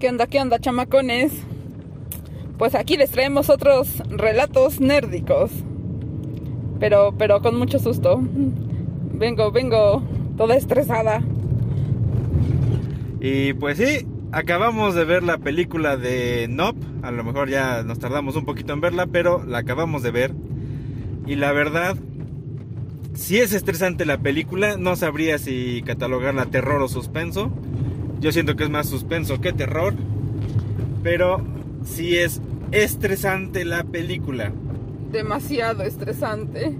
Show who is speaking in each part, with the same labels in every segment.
Speaker 1: ¿Qué onda, qué onda, chamacones? Pues aquí les traemos otros relatos nérdicos. Pero, pero con mucho susto. Vengo, vengo toda estresada.
Speaker 2: Y pues sí, acabamos de ver la película de Nop. A lo mejor ya nos tardamos un poquito en verla, pero la acabamos de ver. Y la verdad, si es estresante la película, no sabría si catalogarla terror o suspenso. Yo siento que es más suspenso que terror. Pero sí es estresante la película.
Speaker 1: Demasiado estresante.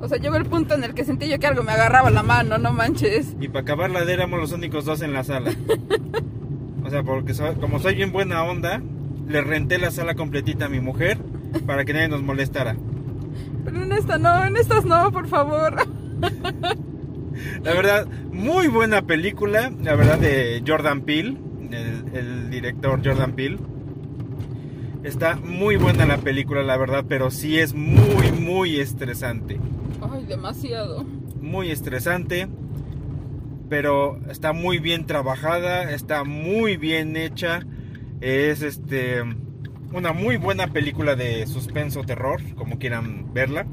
Speaker 1: O sea, llegó el punto en el que sentí yo que algo me agarraba la mano, no manches.
Speaker 2: Y para acabarla de éramos los únicos dos en la sala. o sea, porque como soy bien buena onda, le renté la sala completita a mi mujer para que nadie nos molestara.
Speaker 1: Pero en esta no, en estas no, por favor.
Speaker 2: La verdad, muy buena película, la verdad, de Jordan Peele, el, director Jordan Peele. Está muy buena la película, la verdad, pero sí es muy, muy estresante.
Speaker 1: Ay, demasiado.
Speaker 2: Muy estresante, pero está muy bien trabajada, está muy bien hecha. Es este una muy buena película de suspenso terror, como quieran verla.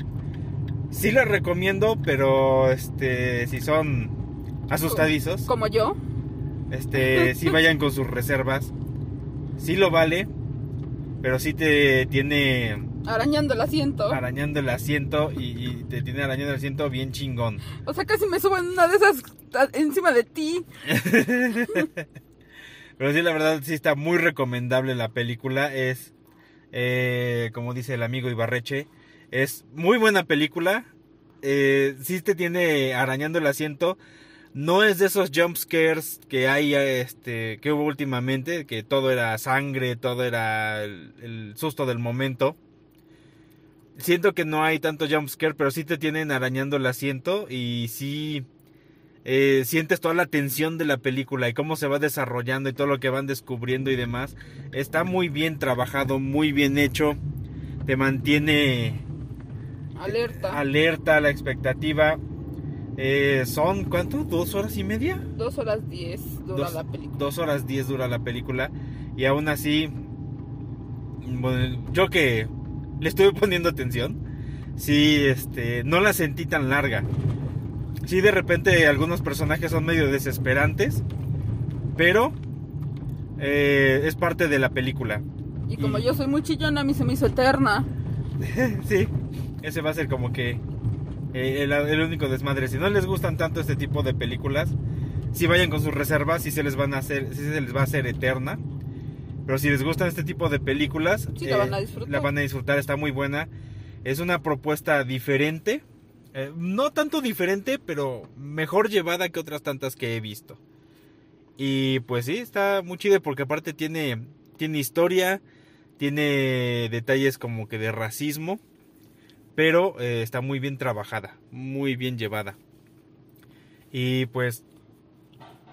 Speaker 2: Sí la recomiendo, pero este si son asustadizos,
Speaker 1: como yo,
Speaker 2: este sí vayan con sus reservas. Sí lo vale, pero sí te tiene
Speaker 1: arañando el asiento.
Speaker 2: Arañando el asiento y, te tiene arañando el asiento bien chingón.
Speaker 1: O sea, casi me subo en una de esas encima de ti.
Speaker 2: Pero sí, la verdad, sí está muy recomendable la película. Es, eh, como dice el amigo Ibarreche, es muy buena película. Eh, sí te tiene arañando el asiento. No es de esos jump scares que hay, este, que hubo últimamente, que todo era sangre, todo era el, susto del momento. Siento que no hay tanto jump scare, pero sí te tienen arañando el asiento y sí eh, sientes toda la tensión de la película y cómo se va desarrollando y todo lo que van descubriendo y demás. Está muy bien trabajado, muy bien hecho. Te mantiene
Speaker 1: alerta.
Speaker 2: Alerta, la expectativa. Eh, son, ¿cuánto? ¿Dos horas y media?
Speaker 1: Dos horas diez dura la película.
Speaker 2: Dos horas diez dura la película. Y aún así, yo que le estuve poniendo atención, sí, este, no la sentí tan larga sí de repente algunos personajes son medio desesperantes, pero eh, es parte de la película.
Speaker 1: Y como yo soy muy chillona, a mí se me hizo eterna.
Speaker 2: sí, ese va a ser como que eh, el, único desmadre. Si no les gustan tanto este tipo de películas, si vayan con sus reservas, y se les van a hacer, si se les va a hacer eterna. Pero si les gustan este tipo de películas,
Speaker 1: la van a disfrutar.
Speaker 2: La van a disfrutar, está muy buena. Es una propuesta diferente eh, no tanto diferente, pero mejor llevada que otras tantas que he visto. Y pues sí, está muy chido porque aparte tiene, tiene historia, tiene detalles como que de racismo, pero eh, está muy bien trabajada, muy bien llevada. Y pues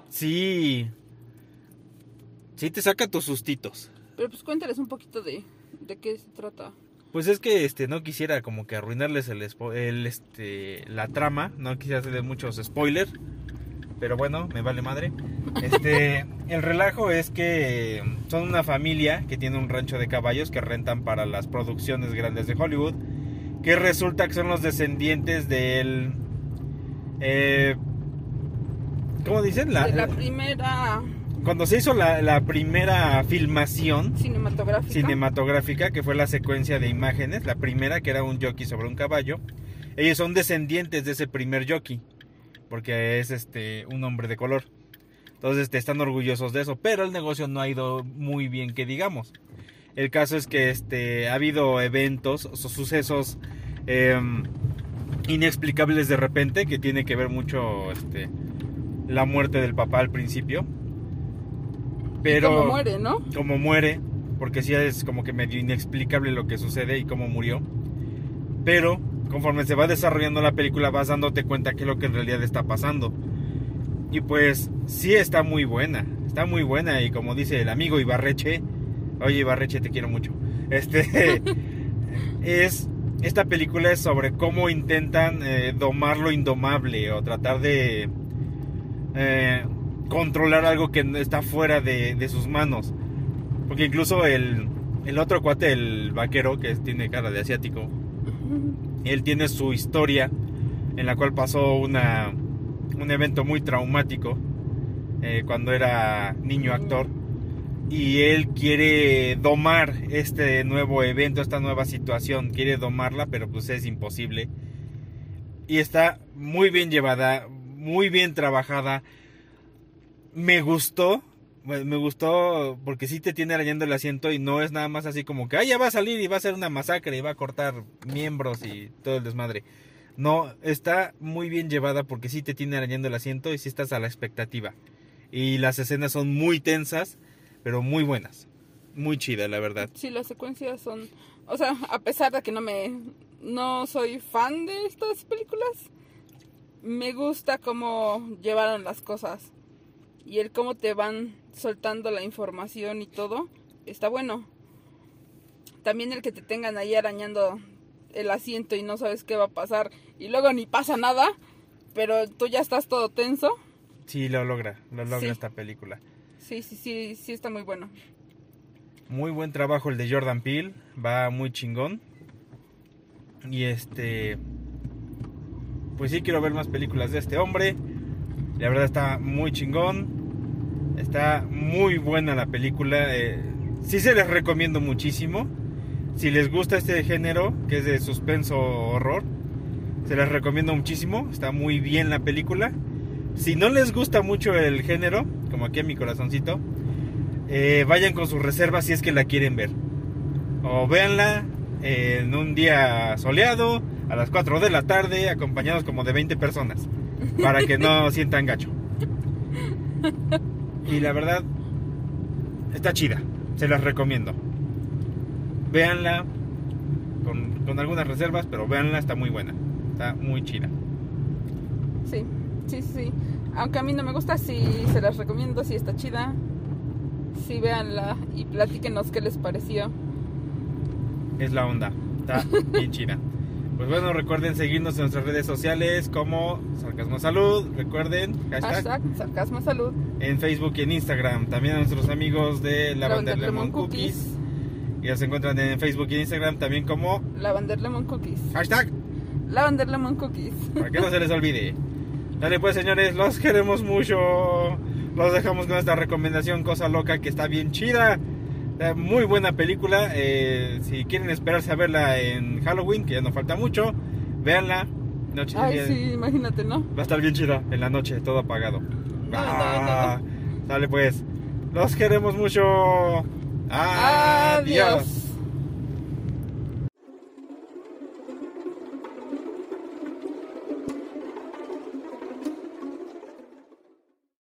Speaker 2: sí, sí te saca tus sustitos.
Speaker 1: Pero pues cuéntales un poquito de, de qué se trata.
Speaker 2: Pues es que este no quisiera como que arruinarles el, el este la trama, no quisiera hacerles muchos spoilers, pero bueno, me vale madre. Este, el relajo es que son una familia que tiene un rancho de caballos que rentan para las producciones grandes de Hollywood, que resulta que son los descendientes del eh, ¿cómo dicen?
Speaker 1: La, la primera
Speaker 2: cuando se hizo la, primera filmación
Speaker 1: cinematográfica.
Speaker 2: cinematográfica, que fue la secuencia de imágenes, la primera que era un jockey sobre un caballo, ellos son descendientes de ese primer jockey, porque es este un hombre de color. Entonces este, están orgullosos de eso, pero el negocio no ha ido muy bien que digamos. El caso es que este, ha habido eventos o sucesos em, inexplicables de repente, que tiene que ver mucho este, la muerte del papá al principio pero
Speaker 1: como muere, ¿no?
Speaker 2: Como muere, porque sí es como que medio inexplicable lo que sucede y cómo murió. Pero conforme se va desarrollando la película vas dándote cuenta que es lo que en realidad está pasando. Y pues sí está muy buena, está muy buena y como dice el amigo Ibarreche, oye Ibarreche te quiero mucho. Este es esta película es sobre cómo intentan eh, domar lo indomable o tratar de eh, controlar algo que está fuera de, de sus manos. Porque incluso el, el otro cuate, el vaquero, que tiene cara de asiático, él tiene su historia en la cual pasó una, un evento muy traumático eh, cuando era niño actor. Y él quiere domar este nuevo evento, esta nueva situación. Quiere domarla, pero pues es imposible. Y está muy bien llevada, muy bien trabajada. Me gustó, me gustó porque sí te tiene arañando el asiento y no es nada más así como que, ah, ya va a salir y va a ser una masacre y va a cortar miembros y todo el desmadre. No, está muy bien llevada porque sí te tiene arañando el asiento y sí estás a la expectativa. Y las escenas son muy tensas, pero muy buenas. Muy chida, la verdad.
Speaker 1: Sí, las secuencias son... O sea, a pesar de que no me... No soy fan de estas películas, me gusta cómo llevaron las cosas. Y el cómo te van soltando la información y todo, está bueno. También el que te tengan ahí arañando el asiento y no sabes qué va a pasar y luego ni pasa nada, pero tú ya estás todo tenso.
Speaker 2: Sí, lo logra, lo logra esta película.
Speaker 1: Sí, sí, sí, sí está muy bueno.
Speaker 2: Muy buen trabajo el de Jordan Peele, va muy chingón. Y este pues sí quiero ver más películas de este hombre. La verdad está muy chingón. Está muy buena la película. Eh, sí se les recomiendo muchísimo. Si les gusta este género, que es de suspenso horror, se les recomiendo muchísimo. Está muy bien la película. Si no les gusta mucho el género, como aquí en mi corazoncito, eh, vayan con sus reservas si es que la quieren ver. O véanla en un día soleado, a las 4 de la tarde, acompañados como de 20 personas, para que no sientan gacho. Y la verdad, está chida, se las recomiendo véanla con, algunas reservas, pero véanla, está muy buena, está muy chida.
Speaker 1: Sí, sí, sí. Aunque a mí no me gusta, sí se las recomiendo, sí está chida. Sí, véanla y platíquenos qué les pareció.
Speaker 2: Es la onda, está bien chida. Pues bueno, recuerden seguirnos en nuestras redes sociales como Sarcasmo Salud. Recuerden,
Speaker 1: hashtag, Sarcasmo Salud.
Speaker 2: En Facebook y en Instagram. También a nuestros amigos de Lavender Lemon, Cookies ya se encuentran en Facebook y Instagram también como
Speaker 1: Lavender Lemon Cookies.
Speaker 2: Hashtag
Speaker 1: Lavender Lemon Cookies.
Speaker 2: Para que no se les olvide. Dale pues señores, los queremos mucho. Los dejamos con esta recomendación Cosa Loca que está bien chida. Muy buena película. Eh, si quieren esperarse a verla en Halloween, que ya no falta mucho, véanla.
Speaker 1: Noche Ay, sí, imagínate, ¿no?
Speaker 2: Va a estar bien chida en la noche, todo apagado. ah, Dale pues. Los queremos mucho. Adiós.